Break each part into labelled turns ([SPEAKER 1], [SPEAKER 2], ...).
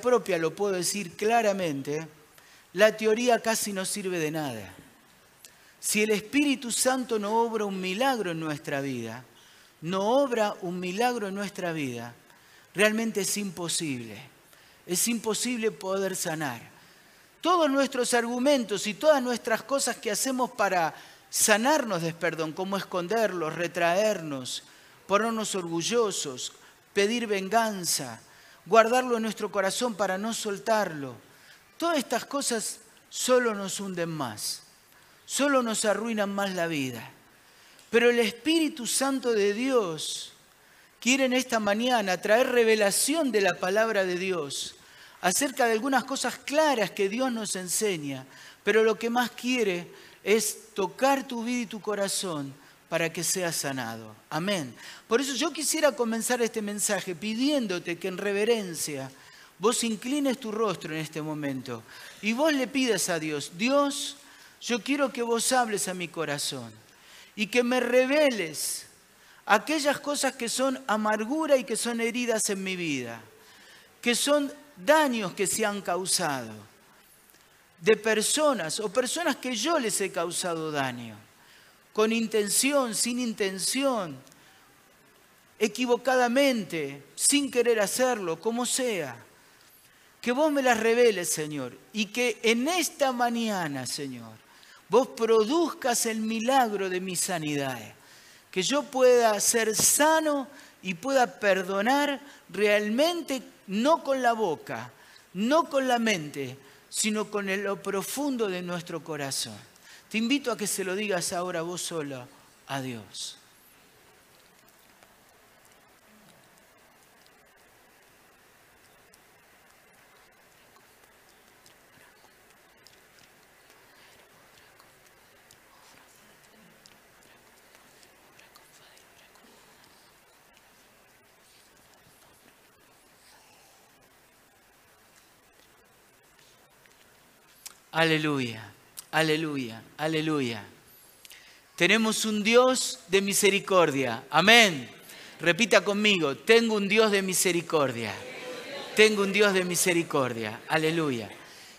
[SPEAKER 1] propia lo puedo decir claramente, la teoría casi no sirve de nada. Si el Espíritu Santo no obra un milagro en nuestra vida, no obra un milagro en nuestra vida, realmente es imposible. Es imposible poder sanar. Todos nuestros argumentos y todas nuestras cosas que hacemos para sanarnos de perdón, como esconderlos, retraernos, ponernos orgullosos, pedir venganza, guardarlo en nuestro corazón para no soltarlo. Todas estas cosas solo nos hunden más, solo nos arruinan más la vida. Pero el Espíritu Santo de Dios quiere en esta mañana traer revelación de la palabra de Dios acerca de algunas cosas claras que Dios nos enseña, pero lo que más quiere es tocar tu vida y tu corazón para que seas sanado. Amén. Por eso yo quisiera comenzar este mensaje pidiéndote que en reverencia vos inclines tu rostro en este momento y vos le pidas a Dios, Dios, yo quiero que vos hables a mi corazón y que me reveles aquellas cosas que son amargura y que son heridas en mi vida, que son daños que se han causado de personas o personas que yo les he causado daño, con intención, sin intención, equivocadamente, sin querer hacerlo, como sea. Que vos me las reveles, Señor, y que en esta mañana, Señor, vos produzcas el milagro de mi sanidad. Que yo pueda ser sano y pueda perdonar realmente, no con la boca, no con la mente, sino con lo profundo de nuestro corazón. Te invito a que se lo digas ahora vos solo a Dios. Aleluya, aleluya, aleluya. Tenemos un Dios de misericordia. Amén. Repita conmigo, tengo un Dios de misericordia. Tengo un Dios de misericordia. Aleluya.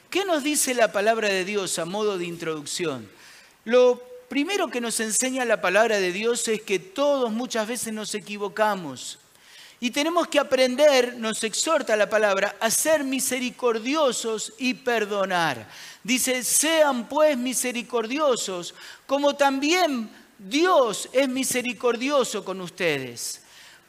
[SPEAKER 1] ¿Qué nos dice la palabra de Dios a modo de introducción? Lo primero que nos enseña la palabra de Dios es que todos muchas veces nos equivocamos. Y tenemos que aprender, nos exhorta la palabra, a ser misericordiosos y perdonar. Dice, sean pues misericordiosos, como también Dios es misericordioso con ustedes.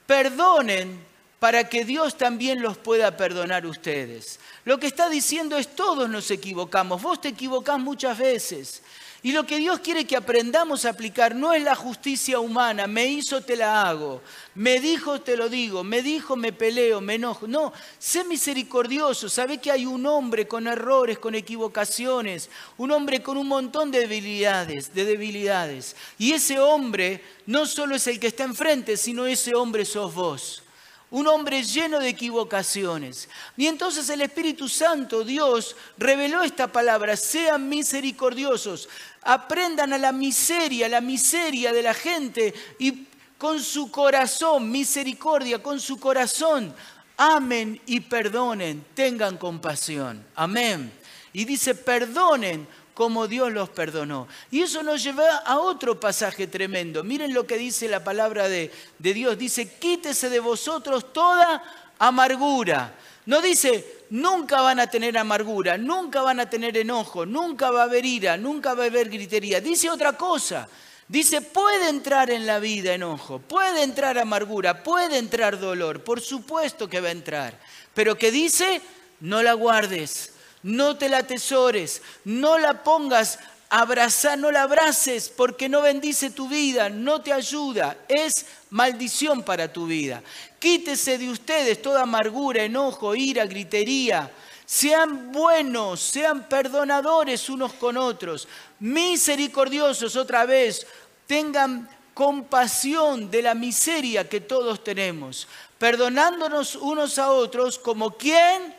[SPEAKER 1] Perdonen para que Dios también los pueda perdonar ustedes. Lo que está diciendo es todos nos equivocamos, vos te equivocás muchas veces. Y lo que Dios quiere que aprendamos a aplicar no es la justicia humana, me hizo, te la hago, me dijo, te lo digo, me dijo, me peleo, me enojo. No, sé misericordioso, sabe que hay un hombre con errores, con equivocaciones, un hombre con un montón de debilidades, de debilidades. Y ese hombre no solo es el que está enfrente, sino ese hombre sos vos un hombre lleno de equivocaciones. Y entonces el Espíritu Santo, Dios, reveló esta palabra, sean misericordiosos, aprendan a la miseria, la miseria de la gente y con su corazón, misericordia, con su corazón, amen y perdonen, tengan compasión. Amén. Y dice, perdonen como Dios los perdonó. Y eso nos lleva a otro pasaje tremendo. Miren lo que dice la palabra de, de Dios. Dice, quítese de vosotros toda amargura. No dice, nunca van a tener amargura, nunca van a tener enojo, nunca va a haber ira, nunca va a haber gritería. Dice otra cosa. Dice, puede entrar en la vida enojo, puede entrar amargura, puede entrar dolor, por supuesto que va a entrar. Pero que dice, no la guardes, no te la atesores, no la pongas abrazar, no la abraces porque no bendice tu vida, no te ayuda, es maldición para tu vida. Quítese de ustedes toda amargura, enojo, ira, gritería. Sean buenos, sean perdonadores unos con otros, misericordiosos otra vez, tengan compasión de la miseria que todos tenemos, perdonándonos unos a otros como quien,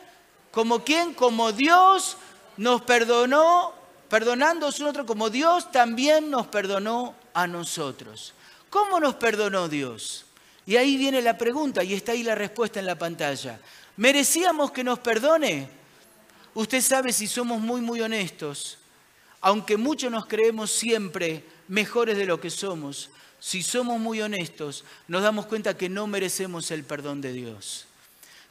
[SPEAKER 1] como quien, como Dios nos perdonó perdonándonos un otro como Dios también nos perdonó a nosotros. ¿Cómo nos perdonó Dios? Y ahí viene la pregunta y está ahí la respuesta en la pantalla. ¿Merecíamos que nos perdone? Usted sabe si somos muy, muy honestos, aunque muchos nos creemos siempre mejores de lo que somos, si somos muy honestos, nos damos cuenta que no merecemos el perdón de Dios.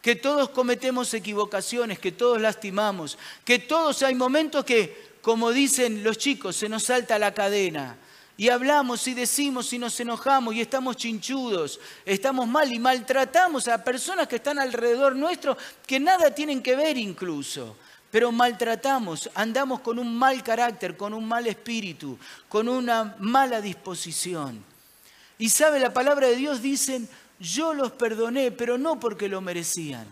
[SPEAKER 1] Que todos cometemos equivocaciones, que todos lastimamos, que todos hay momentos que, como dicen los chicos, se nos salta la cadena. Y hablamos y decimos y nos enojamos y estamos chinchudos, estamos mal y maltratamos a personas que están alrededor nuestro que nada tienen que ver incluso pero maltratamos, andamos con un mal carácter, con un mal espíritu, con una mala disposición. Y sabe, la palabra de Dios dicen, yo los perdoné, pero no porque lo merecían.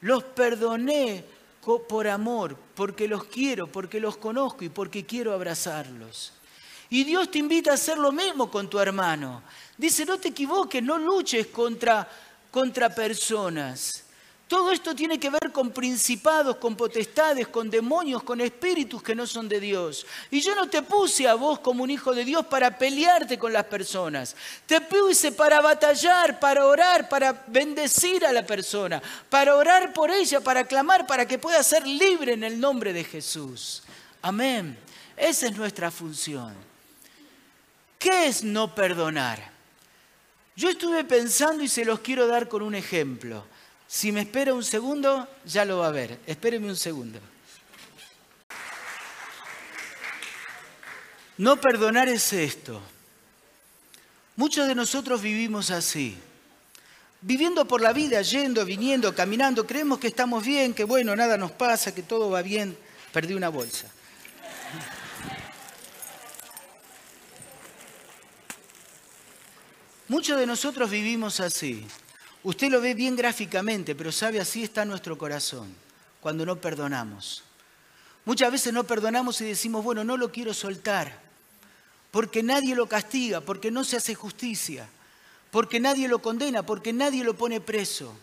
[SPEAKER 1] Los perdoné por amor, porque los quiero, porque los conozco y porque quiero abrazarlos. Y Dios te invita a hacer lo mismo con tu hermano. Dice, no te equivoques, no luches contra, contra personas. Todo esto tiene que ver con principados, con potestades, con demonios, con espíritus que no son de Dios. Y yo no te puse a vos como un hijo de Dios para pelearte con las personas. Te puse para batallar, para orar, para bendecir a la persona, para orar por ella, para clamar, para que pueda ser libre en el nombre de Jesús. Amén. Esa es nuestra función. ¿Qué es no perdonar? Yo estuve pensando y se los quiero dar con un ejemplo. Si me espera un segundo, ya lo va a ver. Espéreme un segundo. No perdonar es esto. Muchos de nosotros vivimos así. Viviendo por la vida, yendo, viniendo, caminando, creemos que estamos bien, que bueno, nada nos pasa, que todo va bien. Perdí una bolsa. Muchos de nosotros vivimos así. Usted lo ve bien gráficamente, pero sabe, así está nuestro corazón cuando no perdonamos. Muchas veces no perdonamos y decimos, bueno, no lo quiero soltar, porque nadie lo castiga, porque no se hace justicia, porque nadie lo condena, porque nadie lo pone preso.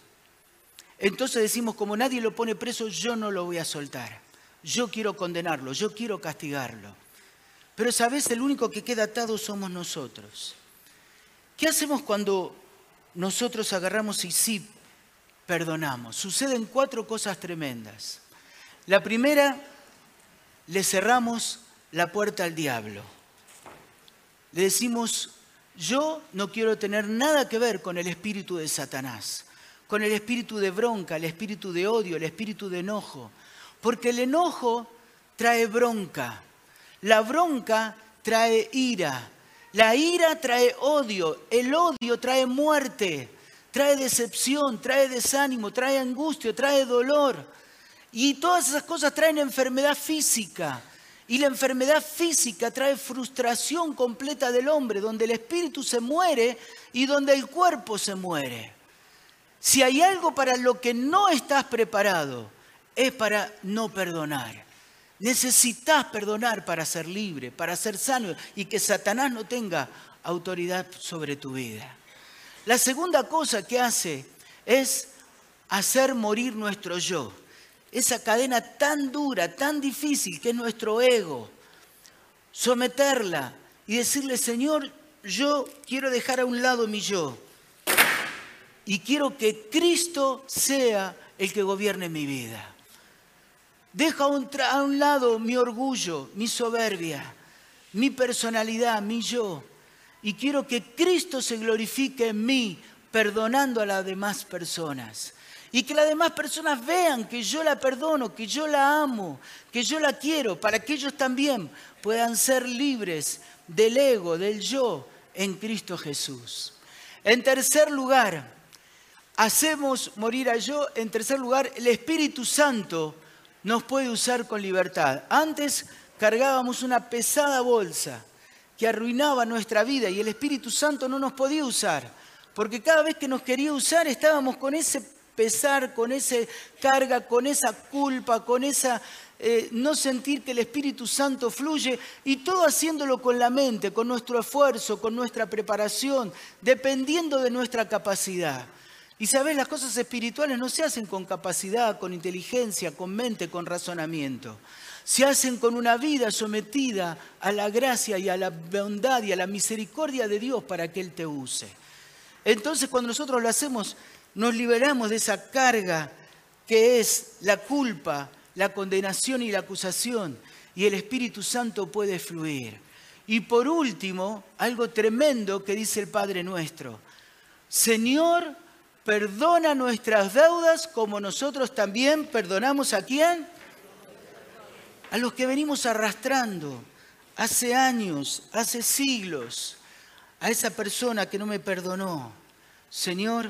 [SPEAKER 1] Entonces decimos, como nadie lo pone preso, yo no lo voy a soltar. Yo quiero condenarlo, yo quiero castigarlo. Pero sabes, el único que queda atado somos nosotros. ¿Qué hacemos cuando nosotros agarramos y sí perdonamos. Suceden cuatro cosas tremendas. La primera, le cerramos la puerta al diablo. Le decimos, yo no quiero tener nada que ver con el espíritu de Satanás, con el espíritu de bronca, el espíritu de odio, el espíritu de enojo, porque el enojo trae bronca, la bronca trae ira, la ira trae odio, el odio trae muerte, trae decepción, trae desánimo, trae angustia, trae dolor. Y todas esas cosas traen enfermedad física. Y la enfermedad física trae frustración completa del hombre, donde el espíritu se muere y donde el cuerpo se muere. Si hay algo para lo que no estás preparado, es para no perdonar. Necesitas perdonar para ser libre, para ser sano y que Satanás no tenga autoridad sobre tu vida. La segunda cosa que hace es hacer morir nuestro yo. Esa cadena tan dura, tan difícil que es nuestro ego. Someterla y decirle, Señor, yo quiero dejar a un lado mi yo. Y quiero que Cristo sea el que gobierne mi vida. Deja a un lado mi orgullo, mi soberbia, mi personalidad, mi yo. Y quiero que Cristo se glorifique en mí, perdonando a las demás personas. Y que las demás personas vean que yo la perdono, que yo la amo, que yo la quiero, para que ellos también puedan ser libres del ego, del yo en Cristo Jesús. En tercer lugar, hacemos morir a yo. En tercer lugar, el Espíritu Santo nos puede usar con libertad. Antes cargábamos una pesada bolsa que arruinaba nuestra vida y el Espíritu Santo no nos podía usar, porque cada vez que nos quería usar estábamos con ese pesar, con esa carga, con esa culpa, con esa eh, no sentir que el Espíritu Santo fluye y todo haciéndolo con la mente, con nuestro esfuerzo, con nuestra preparación, dependiendo de nuestra capacidad. Y sabes, las cosas espirituales no se hacen con capacidad, con inteligencia, con mente, con razonamiento. Se hacen con una vida sometida a la gracia y a la bondad y a la misericordia de Dios para que Él te use. Entonces cuando nosotros lo hacemos, nos liberamos de esa carga que es la culpa, la condenación y la acusación, y el Espíritu Santo puede fluir. Y por último, algo tremendo que dice el Padre nuestro. Señor, perdona nuestras deudas como nosotros también perdonamos a quién? A los que venimos arrastrando hace años, hace siglos, a esa persona que no me perdonó. Señor,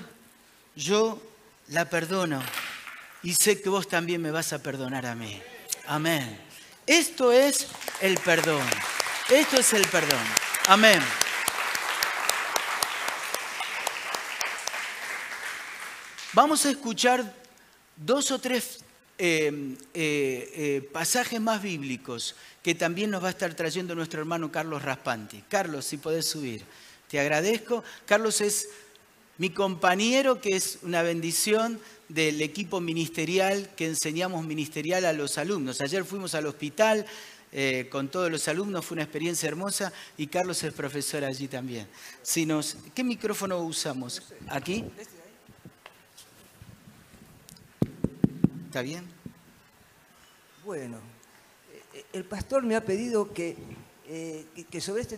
[SPEAKER 1] yo la perdono y sé que vos también me vas a perdonar a mí. Amén. Esto es el perdón. Esto es el perdón. Amén. Vamos a escuchar dos o tres eh, eh, eh, pasajes más bíblicos que también nos va a estar trayendo nuestro hermano Carlos Raspanti. Carlos, si podés subir. Te agradezco. Carlos es mi compañero, que es una bendición del equipo ministerial que enseñamos ministerial a los alumnos. Ayer fuimos al hospital con todos los alumnos, fue una experiencia hermosa y Carlos es profesor allí también. Si ¿Qué micrófono usamos? ¿Aquí? ¿Está bien?
[SPEAKER 2] Bueno, eh, el pastor me ha pedido que, eh, que sobre este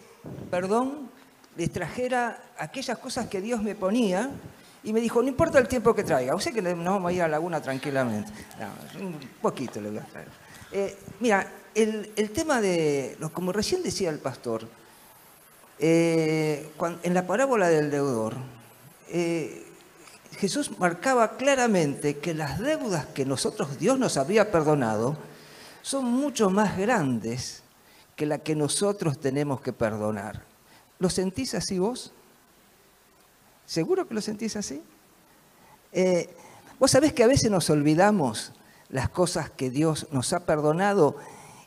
[SPEAKER 2] perdón les trajera aquellas cosas que Dios me ponía y me dijo, no importa el tiempo que traiga, usted que no vamos a ir a la laguna tranquilamente. un poquito le voy a traer. Eh, mira, el, tema de, como recién decía el pastor, eh, en la parábola del deudor, eh, Jesús marcaba claramente que las deudas que nosotros, Dios nos había perdonado, son mucho más grandes que las que nosotros tenemos que perdonar. ¿Lo sentís así vos? ¿Seguro que lo sentís así? Eh, vos sabés que a veces nos olvidamos las cosas que Dios nos ha perdonado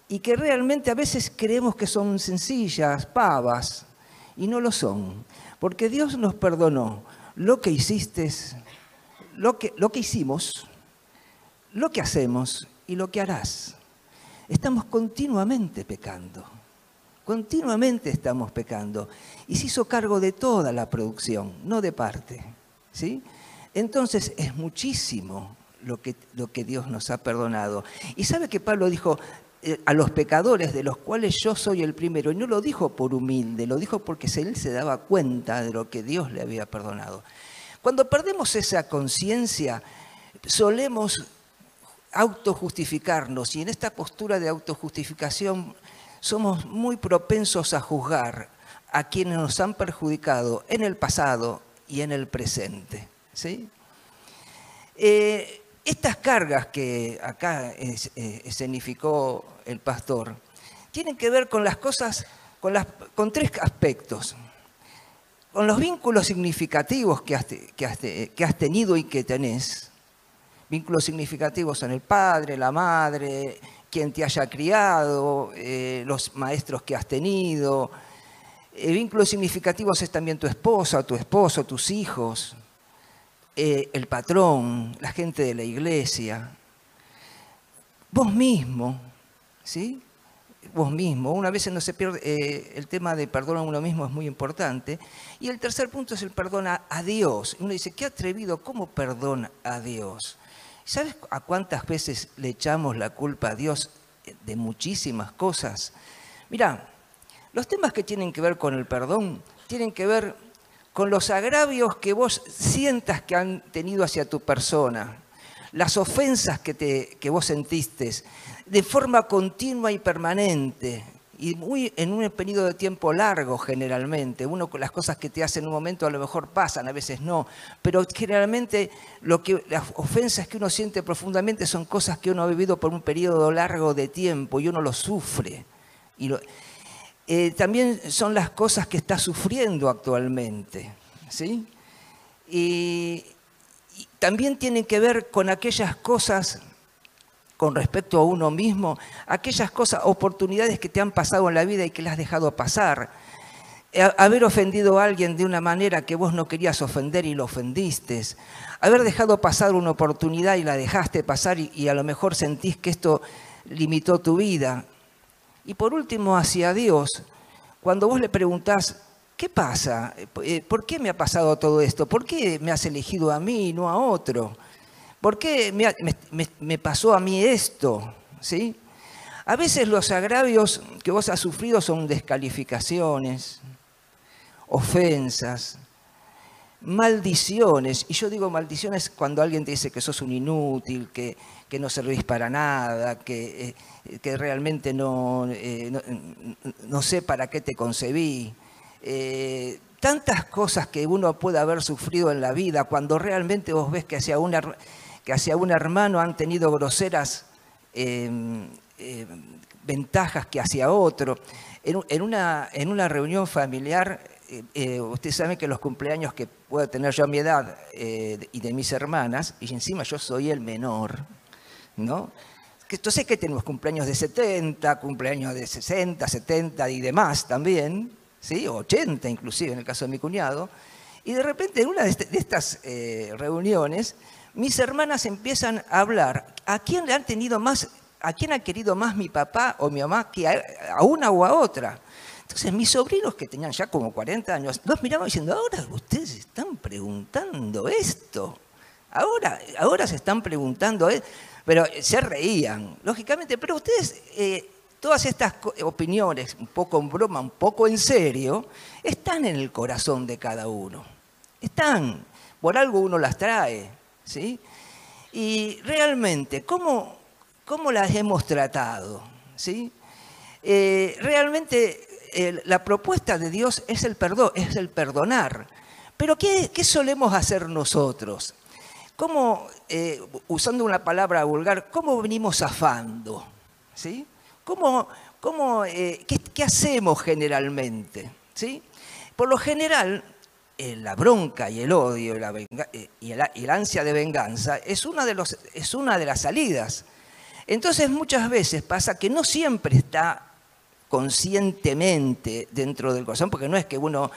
[SPEAKER 2] y que realmente a veces creemos que son sencillas, pavas, y no lo son. Porque Dios nos perdonó lo que hiciste, lo que, lo que hicimos, lo que hacemos y lo que harás. Estamos continuamente pecando. Continuamente estamos pecando. Y se hizo cargo de toda la producción, no de parte. ¿sí? Entonces es muchísimo lo que, lo que Dios nos ha perdonado. Y sabe que Pablo dijo, a los pecadores de los cuales yo soy el primero. Y no lo dijo por humilde, lo dijo porque él se daba cuenta de lo que Dios le había perdonado. Cuando perdemos esa conciencia, solemos autojustificarnos y en esta postura de autojustificación somos muy propensos a juzgar a quienes nos han perjudicado en el pasado y en el presente. ¿sí? Eh, estas cargas que acá eh, escenificó el pastor tienen que ver con las cosas, con, las, con tres aspectos. Con los vínculos significativos que has, tenido y que tenés, vínculos significativos en el padre, la madre, quien te haya criado, eh, los maestros que has tenido. Eh, vínculos significativos es también tu esposa, tu esposo, tus hijos, eh, el patrón, la gente de la iglesia, vos mismo, ¿sí? Vos mismo. Una vez no se pierde, el tema de perdón a uno mismo es muy importante. Y el tercer punto es el perdón a, Dios. Uno dice, qué atrevido, ¿cómo perdona a Dios? ¿Sabes a cuántas veces le echamos la culpa a Dios de muchísimas cosas? Mira, los temas que tienen que ver con el perdón tienen que ver con los agravios que vos sientas que han tenido hacia tu persona, las ofensas que, te, que vos sentiste de forma continua y permanente, y muy en un periodo de tiempo largo generalmente. Uno con las cosas que te hacen en un momento a lo mejor pasan, a veces no, pero generalmente lo que, las ofensas que uno siente profundamente son cosas que uno ha vivido por un periodo largo de tiempo y uno lo sufre. Y eh, también son las cosas que está sufriendo actualmente. ¿sí? y también tienen que ver con aquellas cosas con respecto a uno mismo, aquellas cosas, oportunidades que te han pasado en la vida y que las has dejado pasar. Haber ofendido a alguien de una manera que vos no querías ofender y lo ofendiste. Haber dejado pasar una oportunidad y la dejaste pasar y, a lo mejor sentís que esto limitó tu vida. Y por último, hacia Dios, cuando vos le preguntás, ¿qué pasa? Eh, ¿Por qué me ha pasado todo esto? ¿Por qué me has elegido a mí y no a otro? ¿Por qué me, pasó a mí esto? ¿Sí? A veces los agravios que vos has sufrido son descalificaciones, ofensas, maldiciones. Y yo digo maldiciones cuando alguien te dice que sos un inútil, que, no servís para nada, que, eh, realmente eh, no, no, sé para qué te concebí. Eh, tantas cosas que uno puede haber sufrido en la vida cuando realmente vos ves que hacia, que hacia un hermano han tenido groseras em, em, ventajas que hacia otro. En, una, en una reunión familiar, eh, eh, usted sabe que los cumpleaños que puedo tener yo a mi edad eh, y de mis hermanas, y encima yo soy el menor, ¿no? Entonces que tenemos cumpleaños de 70, cumpleaños de 60, 70 y demás también, ¿sí? 80 inclusive en el caso de mi cuñado, y de repente en una de, este, estas reuniones, mis hermanas empiezan a hablar a quién le han tenido más ¿a quién ha querido más mi papá o mi mamá que a, una o a otra? Entonces mis sobrinos que tenían ya como 40 años, los miraban diciendo, ahora ustedes están preguntando esto, ahora, ahora se están preguntando, esto. pero se reían, lógicamente, pero ustedes, eh, todas estas opiniones, un poco en broma, un poco en serio, están en el corazón de cada uno, están, por algo uno las trae, ¿sí? Y realmente, ¿cómo, cómo las hemos tratado. ¿sí? Eh, realmente la propuesta de Dios es el perdón, es el perdonar. Pero ¿qué, solemos hacer nosotros? ¿Cómo, eh, usando una palabra vulgar, cómo venimos zafando? ¿Sí? ¿Cómo, cómo, eh, qué, hacemos generalmente? ¿Sí? Por lo general, la bronca y el odio y, la, ansia de venganza es una de, es una de las salidas entonces muchas veces pasa que no siempre está conscientemente dentro del corazón, porque no es que uno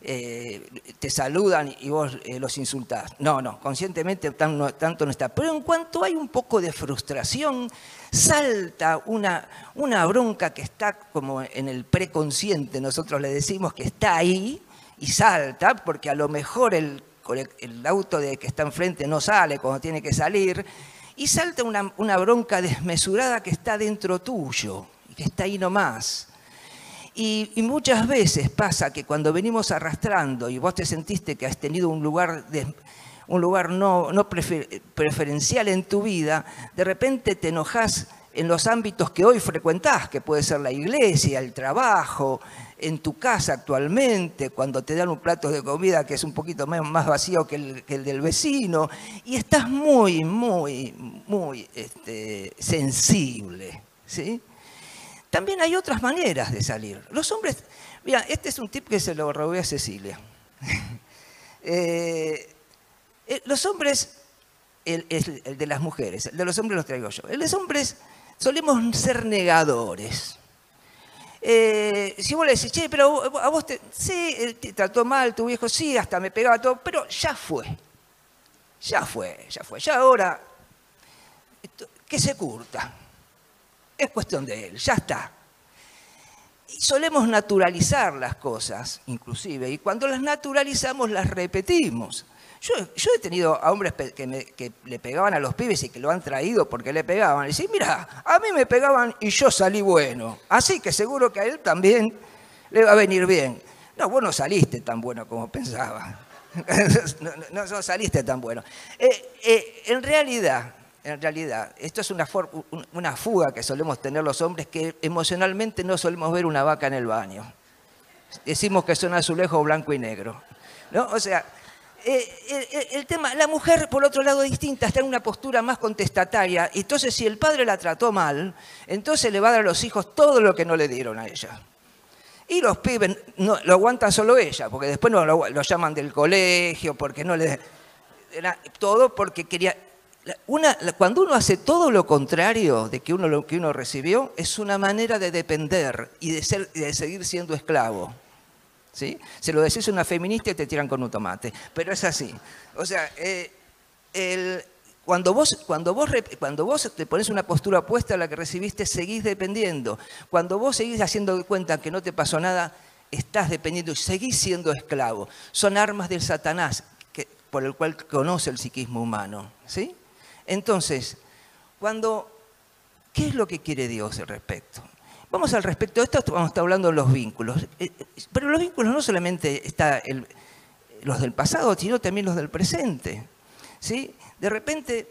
[SPEAKER 2] eh, te saludan y vos eh, los insultás. No, no, conscientemente tanto no está. Pero en cuanto hay un poco de frustración, salta una, una bronca que está como en el preconsciente, nosotros le decimos que está ahí y salta, porque a lo mejor el, auto de que está enfrente no sale cuando tiene que salir y salta una, bronca desmesurada que está dentro tuyo, está ahí nomás. Y, y, muchas veces pasa que cuando venimos arrastrando y vos te sentiste que has tenido un lugar, un lugar no, preferencial en tu vida, de repente te enojas en los ámbitos que hoy frecuentás, que puede ser la iglesia, el trabajo, en tu casa actualmente, cuando te dan un plato de comida que es un poquito más vacío que el, del vecino, y estás muy, muy, muy este, sensible. ¿sí? También hay otras maneras de salir. Los hombres, mira, este es un tip que se lo robé a Cecilia. Eh, eh, los hombres, el, de las mujeres, el de los hombres los traigo yo. El de los hombres solemos ser negadores. Eh, si vos le decís, che, pero a vos te, sí, trató mal tu viejo, sí, hasta me pegaba todo, pero ya fue. Ya fue, ya fue. Ya ahora, que se curta. Es cuestión de él, ya está. Y solemos naturalizar las cosas, inclusive, y cuando las naturalizamos las repetimos. Yo, he tenido a hombres que, le pegaban a los pibes y que lo han traído porque le pegaban. Y dicen, mira, a mí me pegaban y yo salí bueno. Así que seguro que a él también le va a venir bien. No, vos no saliste tan bueno como pensaba. no, saliste tan bueno. Eh, eh, en realidad, en realidad, esto es una, fuga que solemos tener los hombres que emocionalmente no solemos ver una vaca en el baño. Decimos que son azulejos blanco y negro. ¿no? O sea, eh, el, tema, la mujer, por otro lado, distinta, está en una postura más contestataria. Entonces, si el padre la trató mal, entonces le va a dar a los hijos todo lo que no le dieron a ella. Y los pibes lo aguantan solo ella, porque después no lo, llaman del colegio, porque no le. todo porque quería. Una, cuando uno hace todo lo contrario de que uno, lo que uno recibió, es una manera de depender y de, ser, de seguir siendo esclavo. Se lo decís a una feminista y te tiran con un tomate, pero es así. O sea, eh, cuando, vos, cuando, vos, cuando vos te pones una postura opuesta a la que recibiste, seguís dependiendo. Cuando vos seguís haciendo cuenta que no te pasó nada, estás dependiendo y seguís siendo esclavo. Son armas del Satanás que, por el cual conoce el psiquismo humano. ¿sí? Entonces, cuando, ¿qué es lo que quiere Dios al respecto? Vamos al respecto de esto, vamos a estar hablando de los vínculos. Eh, pero los vínculos no solamente están los del pasado, sino también los del presente. ¿sí? De repente,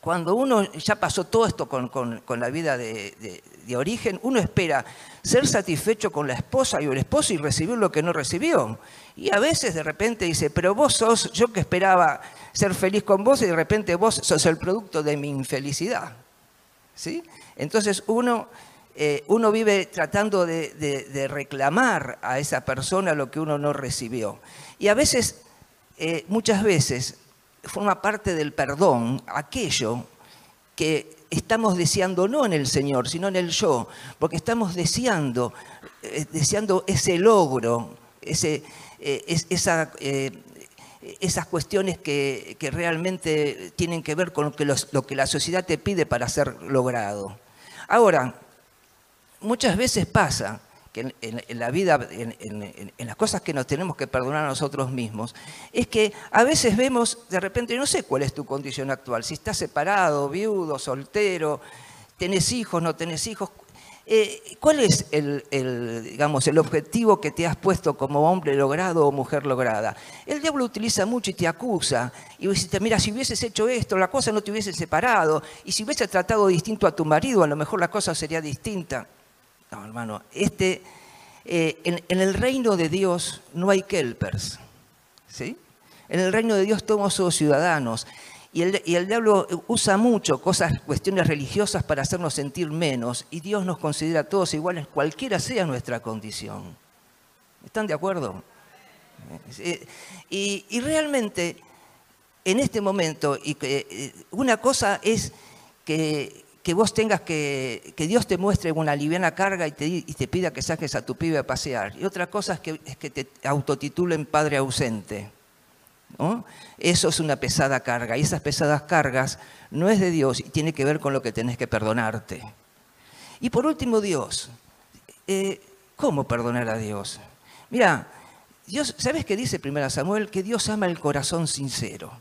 [SPEAKER 2] cuando uno ya pasó todo esto con, la vida de, origen, uno espera ser satisfecho con la esposa y el esposo y recibir lo que no recibió. Y a veces de repente dice, pero vos sos, yo que esperaba ser feliz con vos y de repente vos sos el producto de mi infelicidad. ¿Sí? Entonces uno, eh, uno vive tratando de, reclamar a esa persona lo que uno no recibió. Y a veces, eh, muchas veces, forma parte del perdón aquello que estamos deseando no en el Señor, sino en el yo, porque estamos deseando, eh, deseando ese logro, ese, esa, esas cuestiones que, realmente tienen que ver con lo que, lo que la sociedad te pide para ser logrado. Ahora, muchas veces pasa que en, la vida, en, las cosas que nos tenemos que perdonar a nosotros mismos, es que a veces vemos, de repente, no sé cuál es tu condición actual, si estás separado, viudo, soltero, tenés hijos, no tenés hijos, eh, ¿cuál es el, digamos, el objetivo que te has puesto como hombre logrado o mujer lograda? El diablo utiliza mucho y te acusa. Y vos dices, mira, si hubieses hecho esto, la cosa no te hubiese separado. Y si hubieses tratado distinto a tu marido, a lo mejor la cosa sería distinta. No, hermano, este, eh, en, el reino de Dios no hay kelpers. ¿sí? En el reino de Dios todos somos ciudadanos. Y el, y el, diablo usa mucho cosas, cuestiones religiosas para hacernos sentir menos. Y Dios nos considera a todos iguales, cualquiera sea nuestra condición. ¿Están de acuerdo? Eh, y, y realmente, en este momento, y eh, una cosa es que que vos tengas que, que Dios te muestre una liviana carga y te, y te, pida que saques a tu pibe a pasear. Y otra cosa es que, es que te autotitulen padre ausente. Eso es una pesada carga. Y esas pesadas cargas no es de Dios y tiene que ver con lo que tenés que perdonarte. Y por último, Dios. Eh, ¿Cómo perdonar a Dios? Mira, Dios, ¿sabes qué dice 1 Samuel? Que Dios ama el corazón sincero.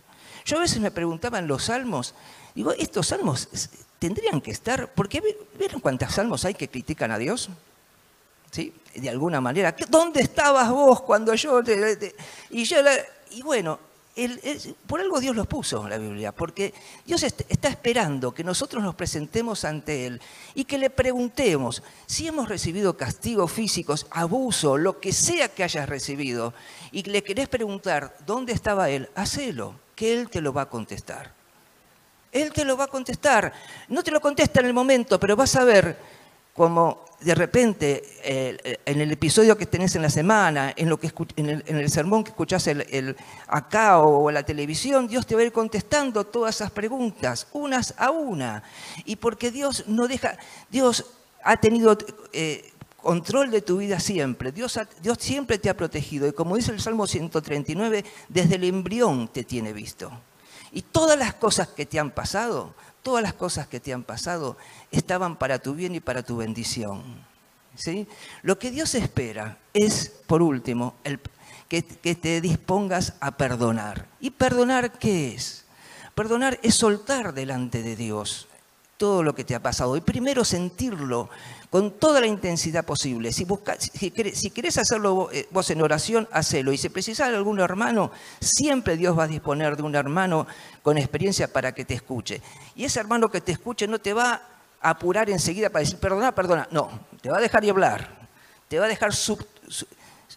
[SPEAKER 2] Yo a veces me preguntaba en los salmos, digo, ¿estos salmos tendrían que estar, porque ¿vieron cuántos salmos hay que critican a Dios? ¿Sí? De alguna manera, ¿dónde estabas vos cuando yo y yo y bueno, por algo Dios los puso en la Biblia, porque Dios está esperando que nosotros nos presentemos ante Él y que le preguntemos si hemos recibido castigos físicos, abuso, lo que sea que hayas recibido, y le querés preguntar dónde estaba Él, hacelo, que Él te lo va a contestar. Él te lo va a contestar. No te lo contesta en el momento, pero vas a ver como de repente eh, en el episodio que tenés en la semana, en, lo que en, el, sermón que escuchás el, acá o en la televisión, Dios te va a ir contestando todas esas preguntas, unas a una. Y porque Dios no deja, Dios ha tenido eh, control de tu vida siempre, Dios, Dios siempre te ha protegido. Y como dice el Salmo 139, desde el embrión te tiene visto. Y todas las cosas que te han pasado, todas las cosas que te han pasado estaban para tu bien y para tu bendición. ¿sí? Lo que Dios espera es, por último, que, que te dispongas a perdonar. ¿Y perdonar qué es? Perdonar es soltar delante de Dios todo lo que te ha pasado y primero sentirlo con toda la intensidad posible. Si, si, querés hacerlo eh, vos en oración, hacelo. Y si precisas de algún hermano, siempre Dios va a disponer de un hermano con experiencia para que te escuche. Y ese hermano que te escuche no te va a apurar enseguida para decir, perdona, perdona. No, te va a dejar y hablar. Te va a dejar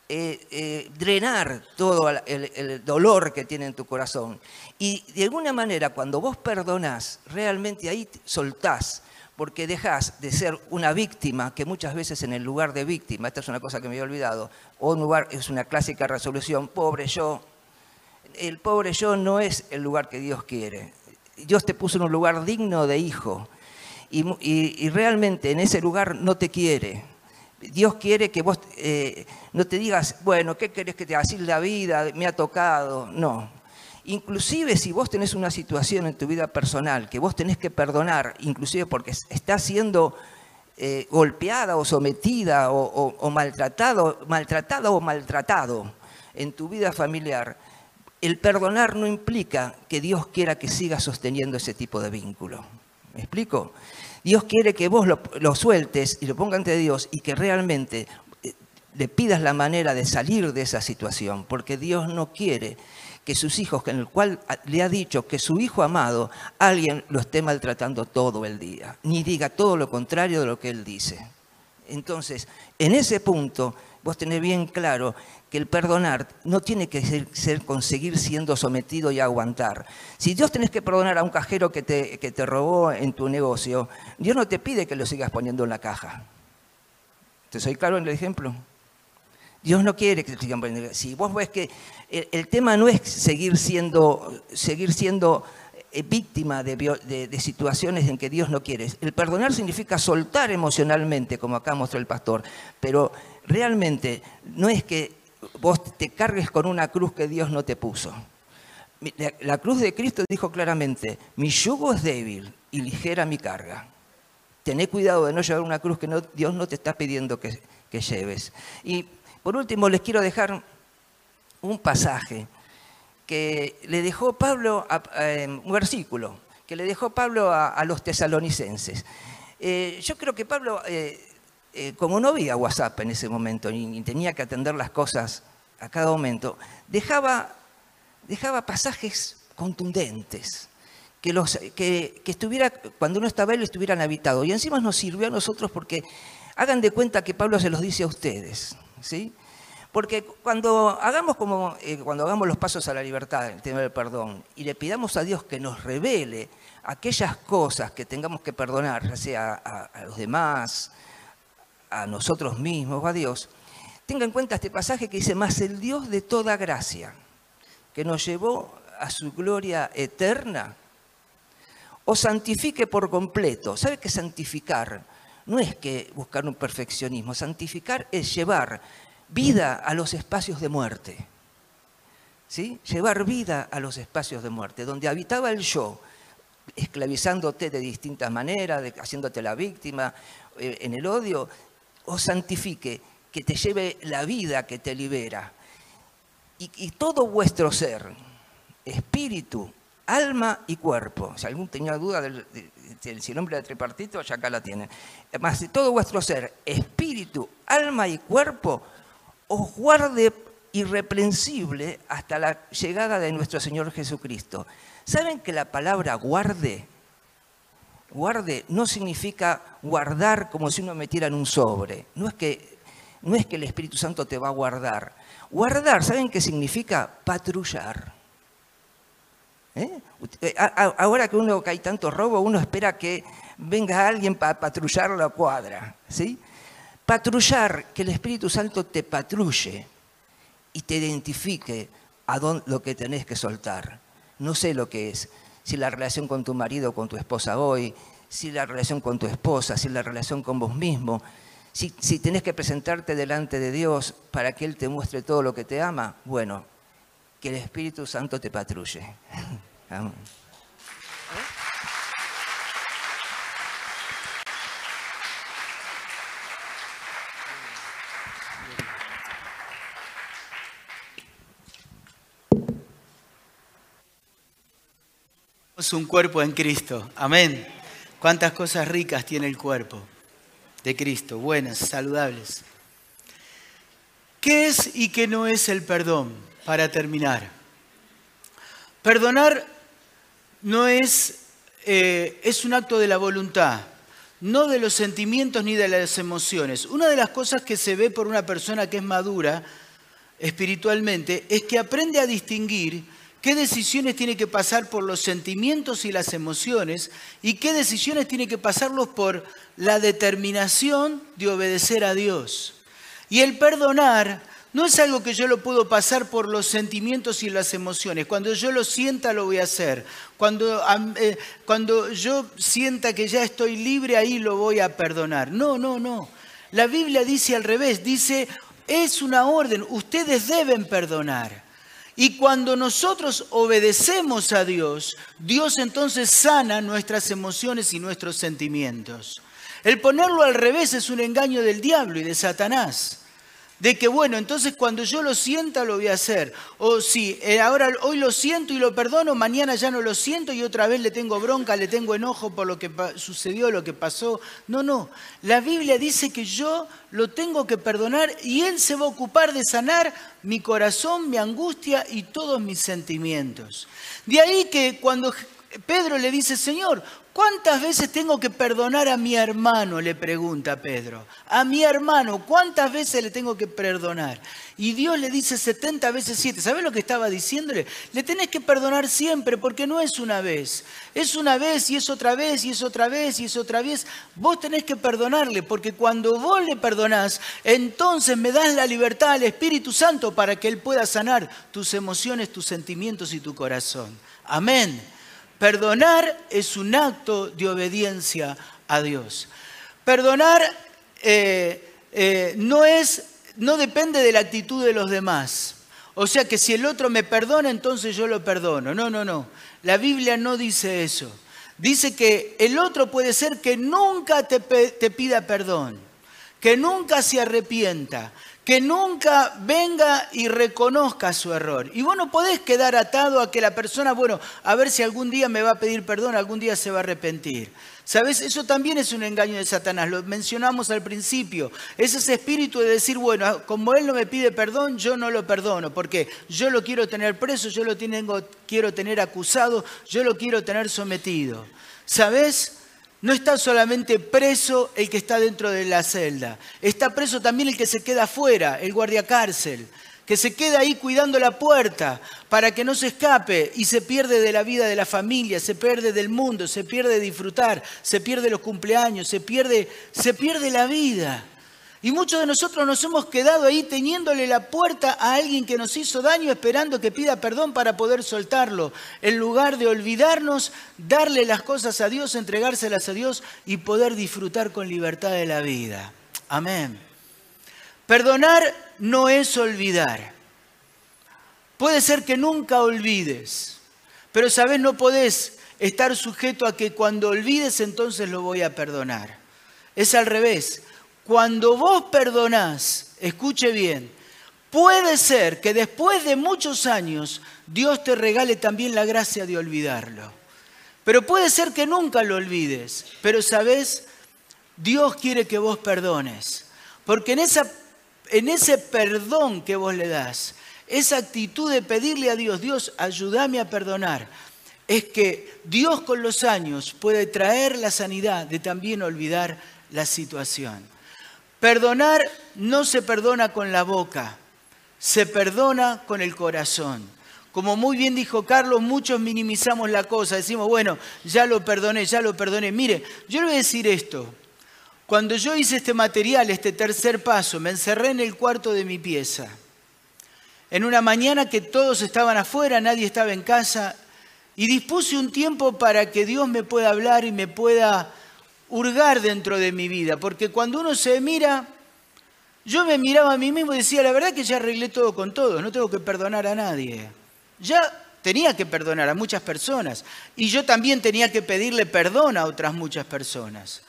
[SPEAKER 2] eh, eh, drenar todo el, el, dolor que tiene en tu corazón. Y de alguna manera, cuando vos perdonás, realmente ahí soltás porque dejas de ser una víctima, que muchas veces en el lugar de víctima, esta es una cosa que me había olvidado, o un lugar, es una clásica resolución, pobre yo, el pobre yo no es el lugar que Dios quiere. Dios te puso en un lugar digno de hijo y, realmente en ese lugar no te quiere. Dios quiere que vos eh, no te digas, bueno, ¿qué querés que te haga? la vida me ha tocado. No, Inclusive si vos tenés una situación en tu vida personal que vos tenés que perdonar, inclusive porque estás siendo eh, golpeada o sometida o, maltratado, maltratada o maltratado en tu vida familiar, el perdonar no implica que Dios quiera que siga sosteniendo ese tipo de vínculo. ¿Me explico? Dios quiere que vos lo, sueltes y lo pongas ante Dios y que realmente eh, le pidas la manera de salir de esa situación, porque Dios no quiere que sus hijos, en el cual le ha dicho que su hijo amado, alguien lo esté maltratando todo el día, ni diga todo lo contrario de lo que él dice. Entonces, en ese punto, vos tenés bien claro que el perdonar no tiene que ser, conseguir siendo sometido y aguantar. Si Dios tenés que perdonar a un cajero que te, que te robó en tu negocio, Dios no te pide que lo sigas poniendo en la caja. ¿Te soy claro en el ejemplo? Dios no quiere que sigan poniendo. Si vos ves que el, tema no es seguir siendo, seguir siendo eh, víctima de, situaciones en que Dios no quiere. El perdonar significa soltar emocionalmente, como acá mostró el pastor, pero realmente no es que vos te cargues con una cruz que Dios no te puso. La cruz de Cristo dijo claramente, mi yugo es débil y ligera mi carga. Tené cuidado de no llevar una cruz que Dios no te está pidiendo que, que lleves. Y por último les quiero dejar un pasaje que le dejó Pablo, un versículo, que le dejó Pablo a, los tesalonicenses. Eh, yo creo que Pablo, eh, eh, como no había WhatsApp en ese momento, ni, tenía que atender las cosas a cada momento, dejaba, dejaba pasajes contundentes, que, los, que estuviera, cuando uno estaba él, estuvieran habitados. Y encima nos sirvió a nosotros porque hagan de cuenta que Pablo se los dice a ustedes. ¿Sí? Porque cuando hagamos, como, eh, cuando hagamos los pasos a la libertad, el tema del perdón, y le pidamos a Dios que nos revele aquellas cosas que tengamos que perdonar, ya sea a, los demás, a nosotros mismos a Dios, tenga en cuenta este pasaje que dice, más el Dios de toda gracia, que nos llevó a su gloria eterna, os santifique por completo. ¿Sabe qué santificar? No es que buscar un perfeccionismo, santificar es llevar vida a los espacios de muerte. ¿Sí? Llevar vida a los espacios de muerte, donde habitaba el yo, esclavizándote de distintas maneras, haciéndote la víctima, eh, en el odio, o santifique, que te lleve la vida que te libera. Y, todo vuestro ser, espíritu, alma y cuerpo. Si alguno tenía duda del, si nombre de tripartito, ya acá la tienen. Más de todo vuestro ser, espíritu, alma y cuerpo, os guarde irreprensible hasta la llegada de nuestro Señor Jesucristo. ¿Saben que la palabra guarde, guarde no significa guardar como si uno metiera en un sobre? No es que, no es que el Espíritu Santo te va a guardar. Guardar, ¿saben qué significa? Patrullar. ¿Eh? Eh, ahora que uno que hay tanto robo, uno espera que venga alguien para patrullar la cuadra. ¿sí? Patrullar, que el Espíritu Santo te patrulle y te identifique a dónde, lo que tenés que soltar. No sé lo que es, si la relación con tu marido o con tu esposa hoy, si la relación con tu esposa, si la relación con vos mismo, si, si tenés que presentarte delante de Dios para que Él te muestre todo lo que te ama, bueno, que el Espíritu Santo te patrulle. Amén.
[SPEAKER 1] un cuerpo en Cristo. Amén. Cuántas cosas ricas tiene el cuerpo de Cristo, buenas, saludables. ¿Qué es y qué no es el perdón? Para terminar. Perdonar no es, eh, es un acto de la voluntad, no de los sentimientos ni de las emociones. Una de las cosas que se ve por una persona que es madura espiritualmente es que aprende a distinguir qué decisiones tiene que pasar por los sentimientos y las emociones y qué decisiones tiene que pasarlos por la determinación de obedecer a Dios. Y el perdonar no es algo que yo lo puedo pasar por los sentimientos y las emociones. Cuando yo lo sienta, lo voy a hacer. Cuando, eh, cuando yo sienta que ya estoy libre, ahí lo voy a perdonar. No, no, no. La Biblia dice al revés, dice, es una orden, ustedes deben perdonar. Y cuando nosotros obedecemos a Dios, Dios entonces sana nuestras emociones y nuestros sentimientos. El ponerlo al revés es un engaño del diablo y de Satanás. De que, bueno, entonces cuando yo lo sienta lo voy a hacer. O si eh, ahora hoy lo siento y lo perdono, mañana ya no lo siento y otra vez le tengo bronca, le tengo enojo por lo que sucedió, lo que pasó. No, no. La Biblia dice que yo lo tengo que perdonar y Él se va a ocupar de sanar mi corazón, mi angustia y todos mis sentimientos. De ahí que cuando Pedro le dice, Señor, ¿Cuántas veces tengo que perdonar a mi hermano? Le pregunta Pedro. A mi hermano, ¿cuántas veces le tengo que perdonar? Y Dios le dice 70 veces 7. ¿Sabes lo que estaba diciéndole? Le tenés que perdonar siempre porque no es una vez. Es una vez y es otra vez y es otra vez y es otra vez. Vos tenés que perdonarle porque cuando vos le perdonás, entonces me das la libertad al Espíritu Santo para que Él pueda sanar tus emociones, tus sentimientos y tu corazón. Amén. Perdonar es un acto de obediencia a Dios. Perdonar eh, eh, no, es, no depende de la actitud de los demás. O sea que si el otro me perdona, entonces yo lo perdono. No, no, no. La Biblia no dice eso. Dice que el otro puede ser que nunca te, te pida perdón, que nunca se arrepienta, que nunca venga y reconozca su error. Y vos no podés quedar atado a que la persona, bueno, a ver si algún día me va a pedir perdón, algún día se va a arrepentir. ¿Sabes? Eso también es un engaño de Satanás, lo mencionamos al principio. Es ese espíritu de decir, bueno, como él no me pide perdón, yo no lo perdono, porque yo lo quiero tener preso, yo lo tengo, quiero tener acusado, yo lo quiero tener sometido. ¿Sabes? No está solamente preso el que está dentro de la celda, está preso también el que se queda afuera, el guardiacárcel, que se queda ahí cuidando la puerta para que no se escape y se pierde de la vida de la familia, se pierde del mundo, se pierde de disfrutar, se pierde los cumpleaños, se pierde, se pierde la vida. Y muchos de nosotros nos hemos quedado ahí teniéndole la puerta a alguien que nos hizo daño esperando que pida perdón para poder soltarlo. En lugar de olvidarnos, darle las cosas a Dios, entregárselas a Dios y poder disfrutar con libertad de la vida. Amén. Perdonar no es olvidar. Puede ser que nunca olvides, pero sabes, no podés estar sujeto a que cuando olvides entonces lo voy a perdonar. Es al revés. Cuando vos perdonás, escuche bien, puede ser que después de muchos años Dios te regale también la gracia de olvidarlo. Pero puede ser que nunca lo olvides. Pero sabes, Dios quiere que vos perdones. Porque en, en ese perdón que vos le das, esa actitud de pedirle a Dios, Dios, ayúdame a perdonar, es que Dios con los años puede traer la sanidad de también olvidar la situación. Perdonar no se perdona con la boca, se perdona con el corazón. Como muy bien dijo Carlos, muchos minimizamos la cosa, decimos, bueno, ya lo perdoné, ya lo perdoné. Mire, yo le voy a decir esto. Cuando yo hice este material, este tercer paso, me encerré en el cuarto de mi pieza. En una mañana que todos estaban afuera, nadie estaba en casa, y dispuse un tiempo para que Dios me pueda hablar y me pueda hurgar dentro de mi vida, porque cuando uno se mira, yo me miraba a mí mismo y decía, la verdad que ya arreglé todo con todo, no tengo que perdonar a nadie. Ya tenía que perdonar a muchas personas y yo también tenía que pedirle perdón a otras muchas personas.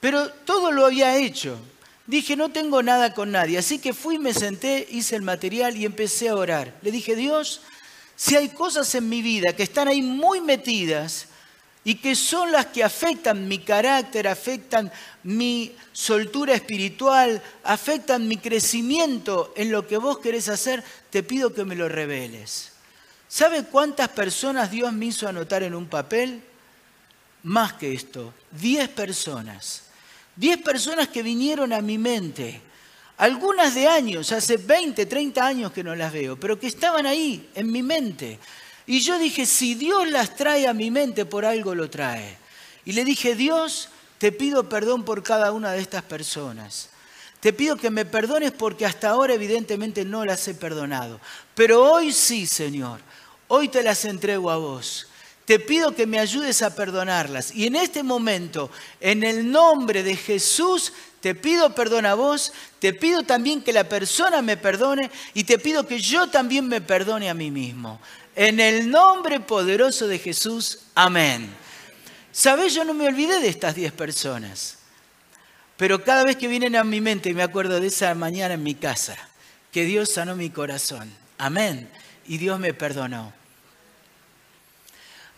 [SPEAKER 1] Pero todo lo había hecho. Dije, no tengo nada con nadie. Así que fui, me senté, hice el material y empecé a orar. Le dije, Dios, si hay cosas en mi vida que están ahí muy metidas, y que son las que afectan mi carácter, afectan mi soltura espiritual, afectan mi crecimiento en lo que vos querés hacer, te pido que me lo reveles. ¿Sabe cuántas personas Dios me hizo anotar en un papel? Más que esto, diez personas. Diez personas que vinieron a mi mente. Algunas de años, hace 20, 30 años que no las veo, pero que estaban ahí, en mi mente. Y yo dije, si Dios las trae a mi mente, por algo lo trae. Y le dije, Dios, te pido perdón por cada una de estas personas. Te pido que me perdones porque hasta ahora evidentemente no las he perdonado. Pero hoy sí, Señor. Hoy te las entrego a vos. Te pido que me ayudes a perdonarlas. Y en este momento, en el nombre de Jesús, te pido perdón a vos, te pido también que la persona me perdone y te pido que yo también me perdone a mí mismo. En el nombre poderoso de Jesús, amén. ¿Sabes? Yo no me olvidé de estas diez personas. Pero cada vez que vienen a mi mente me acuerdo de esa mañana en mi casa, que Dios sanó mi corazón. Amén. Y Dios me perdonó.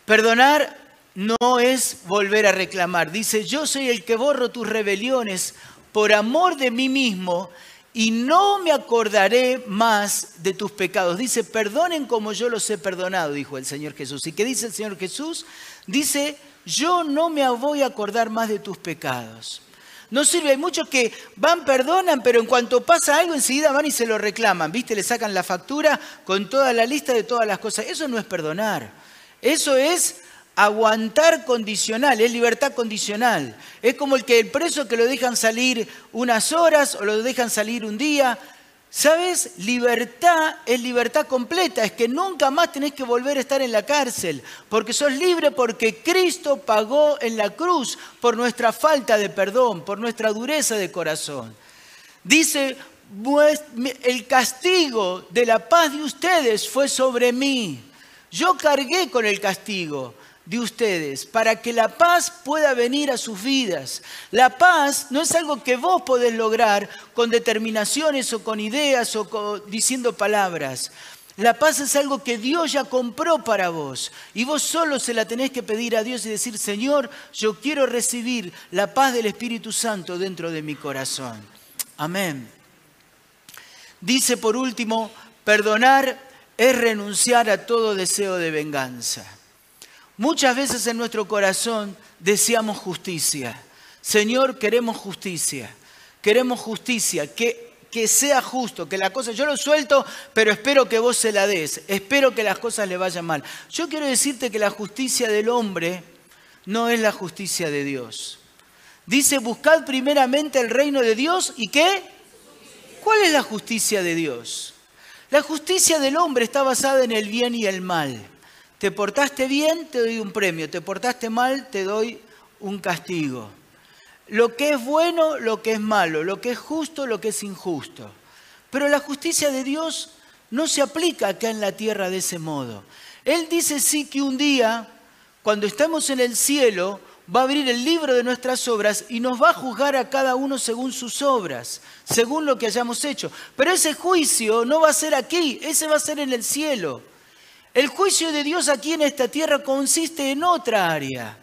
[SPEAKER 1] Perdonar no es volver a reclamar. Dice, yo soy el que borro tus rebeliones por amor de mí mismo y no me acordaré más de tus pecados. Dice, perdonen como yo los he perdonado, dijo el Señor Jesús. ¿Y qué dice el Señor Jesús? Dice, yo no me voy a acordar más de tus pecados. No sirve, hay muchos que van, perdonan, pero en cuanto pasa algo enseguida van y se lo reclaman, ¿viste? Le sacan la factura con toda la lista de todas las cosas. Eso no es perdonar. Eso es aguantar condicional, es libertad condicional. Es como el que el preso que lo dejan salir unas horas o lo dejan salir un día. ¿Sabes? Libertad es libertad completa, es que nunca más tenés que volver a estar en la cárcel, porque sos libre porque Cristo pagó en la cruz por nuestra falta de perdón, por nuestra dureza de corazón. Dice, el castigo de la paz de ustedes fue sobre mí. Yo cargué con el castigo de ustedes para que la paz pueda venir a sus vidas. La paz no es algo que vos podés lograr con determinaciones o con ideas o diciendo palabras. La paz es algo que Dios ya compró para vos y vos solo se la tenés que pedir a Dios y decir, Señor, yo quiero recibir la paz del Espíritu Santo dentro de mi corazón. Amén. Dice por último, perdonar es renunciar a todo deseo de venganza. Muchas veces en nuestro corazón deseamos justicia. Señor, queremos justicia. Queremos justicia, que, que sea justo, que la cosa, yo lo suelto, pero espero que vos se la des, espero que las cosas le vayan mal. Yo quiero decirte que la justicia del hombre no es la justicia de Dios. Dice, buscad primeramente el reino de Dios y qué? ¿Cuál es la justicia de Dios? La justicia del hombre está basada en el bien y el mal. Te portaste bien, te doy un premio. Te portaste mal, te doy un castigo. Lo que es bueno, lo que es malo. Lo que es justo, lo que es injusto. Pero la justicia de Dios no se aplica acá en la tierra de ese modo. Él dice sí que un día, cuando estemos en el cielo, va a abrir el libro de nuestras obras y nos va a juzgar a cada uno según sus obras, según lo que hayamos hecho. Pero ese juicio no va a ser aquí, ese va a ser en el cielo. El juicio de Dios aquí en esta tierra consiste en otra área.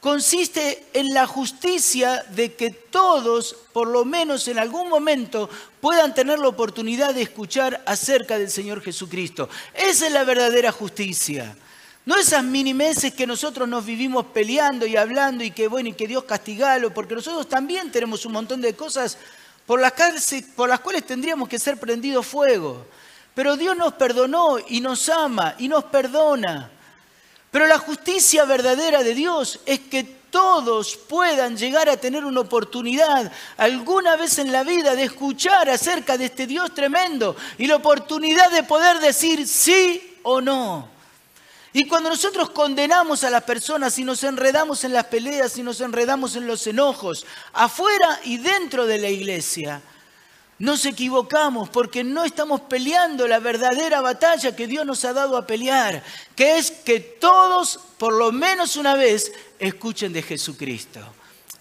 [SPEAKER 1] Consiste en la justicia de que todos, por lo menos en algún momento, puedan tener la oportunidad de escuchar acerca del Señor Jesucristo. Esa es la verdadera justicia. No esas minimeses que nosotros nos vivimos peleando y hablando y que bueno y que Dios castigalo, porque nosotros también tenemos un montón de cosas por las, por las cuales tendríamos que ser prendidos fuego. Pero Dios nos perdonó y nos ama y nos perdona. Pero la justicia verdadera de Dios es que todos puedan llegar a tener una oportunidad alguna vez en la vida de escuchar acerca de este Dios tremendo y la oportunidad de poder decir sí o no. Y cuando nosotros condenamos a las personas y nos enredamos en las peleas y nos enredamos en los enojos, afuera y dentro de la iglesia, nos equivocamos porque no estamos peleando la verdadera batalla que Dios nos ha dado a pelear, que es que todos, por lo menos una vez, escuchen de Jesucristo.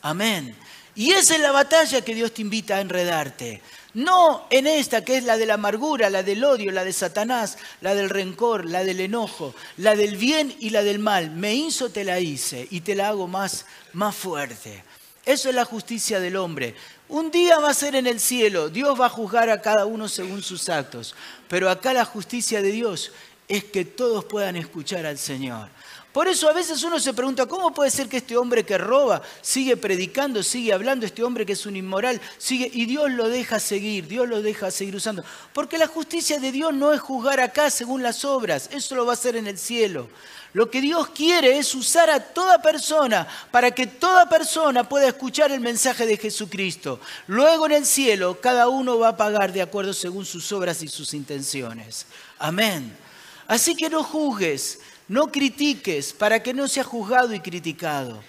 [SPEAKER 1] Amén. Y esa es la batalla que Dios te invita a enredarte. No en esta que es la de la amargura, la del odio, la de Satanás, la del rencor, la del enojo, la del bien y la del mal. Me hizo, te la hice y te la hago más, más fuerte. Eso es la justicia del hombre. Un día va a ser en el cielo, Dios va a juzgar a cada uno según sus actos, pero acá la justicia de Dios es que todos puedan escuchar al Señor. Por eso a veces uno se pregunta, ¿cómo puede ser que este hombre que roba sigue predicando, sigue hablando, este hombre que es un inmoral, sigue y Dios lo deja seguir, Dios lo deja seguir usando? Porque la justicia de Dios no es juzgar acá según las obras, eso lo va a hacer en el cielo. Lo que Dios quiere es usar a toda persona para que toda persona pueda escuchar el mensaje de Jesucristo. Luego en el cielo cada uno va a pagar de acuerdo según sus obras y sus intenciones. Amén. Así que no juzgues, no critiques para que no sea juzgado y criticado.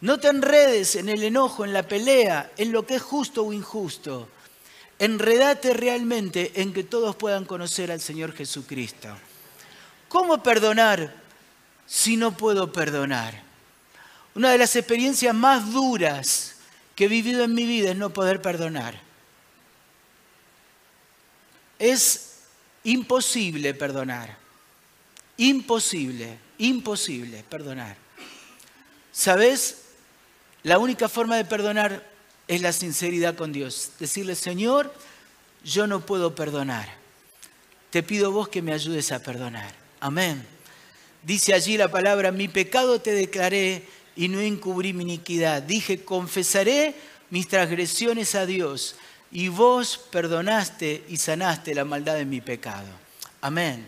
[SPEAKER 1] No te enredes en el enojo, en la pelea, en lo que es justo o injusto. Enredate realmente en que todos puedan conocer al Señor Jesucristo. ¿Cómo perdonar? Si no puedo perdonar? Una de las experiencias más duras que he vivido en mi vida es no poder perdonar. Es imposible perdonar. Imposible, imposible perdonar. ¿Sabes? La única forma de perdonar es la sinceridad con Dios. Decirle, Señor, yo no puedo perdonar. Te pido vos que me ayudes a perdonar. Amén. Dice allí la palabra, mi pecado te declaré y no encubrí mi iniquidad. Dije, confesaré mis transgresiones a Dios y vos perdonaste y sanaste la maldad de mi pecado. Amén.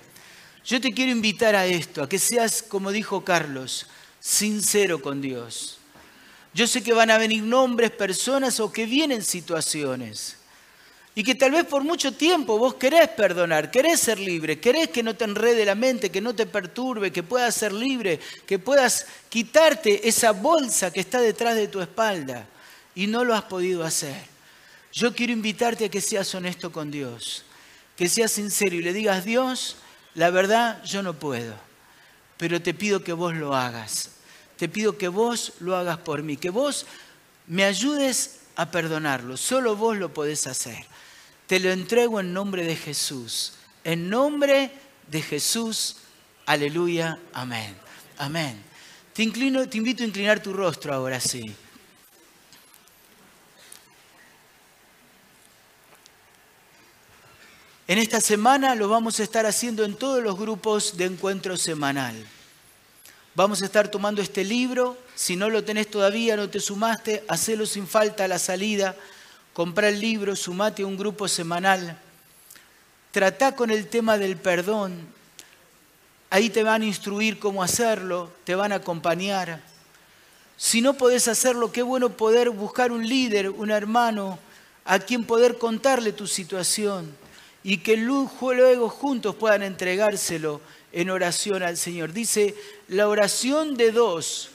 [SPEAKER 1] Yo te quiero invitar a esto, a que seas, como dijo Carlos, sincero con Dios. Yo sé que van a venir nombres, personas o que vienen situaciones. Y que tal vez por mucho tiempo vos querés perdonar, querés ser libre, querés que no te enrede la mente, que no te perturbe, que puedas ser libre, que puedas quitarte esa bolsa que está detrás de tu espalda. Y no lo has podido hacer. Yo quiero invitarte a que seas honesto con Dios, que seas sincero y le digas, Dios, la verdad yo no puedo, pero te pido que vos lo hagas. Te pido que vos lo hagas por mí, que vos me ayudes a perdonarlo. Solo vos lo podés hacer. Te lo entrego en nombre de Jesús. En nombre de Jesús. Aleluya. Amén. Amén. Te, inclino, te invito a inclinar tu rostro ahora sí. En esta semana lo vamos a estar haciendo en todos los grupos de encuentro semanal. Vamos a estar tomando este libro. Si no lo tenés todavía, no te sumaste, hacelo sin falta a la salida. Comprá el libro, sumate a un grupo semanal. Tratá con el tema del perdón. Ahí te van a instruir cómo hacerlo, te van a acompañar. Si no podés hacerlo, qué bueno poder buscar un líder, un hermano, a quien poder contarle tu situación y que luego juntos puedan entregárselo en oración al Señor. Dice, la oración de dos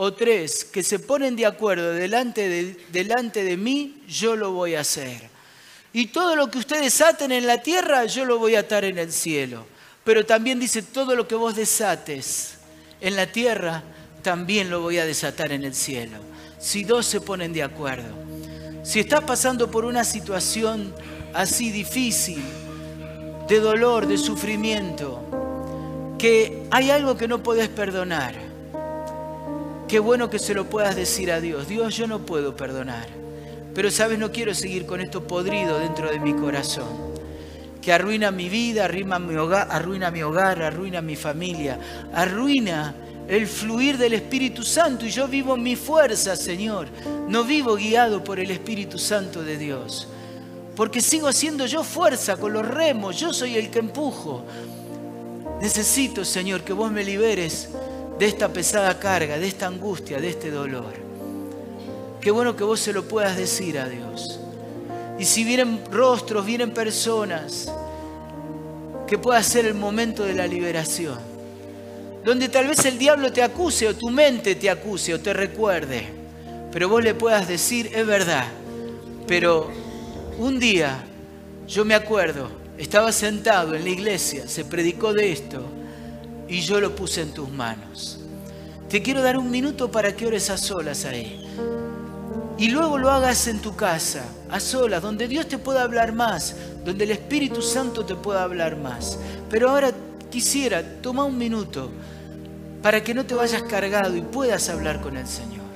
[SPEAKER 1] o tres que se ponen de acuerdo delante de, delante de mí, yo lo voy a hacer. Y todo lo que ustedes aten en la tierra, yo lo voy a atar en el cielo. Pero también dice, todo lo que vos desates en la tierra, también lo voy a desatar en el cielo. Si dos se ponen de acuerdo. Si estás pasando por una situación así difícil, de dolor, de sufrimiento, que hay algo que no puedes perdonar. Qué bueno que se lo puedas decir a Dios. Dios, yo no puedo perdonar. Pero sabes, no quiero seguir con esto podrido dentro de mi corazón. Que arruina mi vida, arruina mi hogar, arruina mi, familia, arruina el fluir del Espíritu Santo. Y yo vivo mi fuerza, Señor. No vivo guiado por el Espíritu Santo de Dios porque sigo haciendo yo fuerza con los remos, yo soy el que empujo. Necesito, Señor, que vos me liberes de esta pesada carga, de esta angustia, de este dolor. Qué bueno que vos se lo puedas decir a Dios. Y si vienen rostros, vienen personas, que pueda ser el momento de la liberación. Donde tal vez el diablo te acuse o tu mente te acuse o te recuerde. Pero vos le puedas decir, es verdad, pero un día, yo me acuerdo, estaba sentado en la iglesia, se predicó de esto y yo lo puse en tus manos. Te quiero dar un minuto para que ores a solas ahí. Y luego lo hagas en tu casa, a solas, donde Dios te pueda hablar más, donde el Espíritu Santo te pueda hablar más. Pero ahora quisiera, toma un minuto para que no te vayas cargado y puedas hablar con el Señor.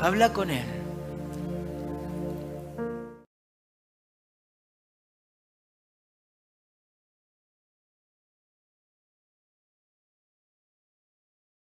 [SPEAKER 1] Habla con Él.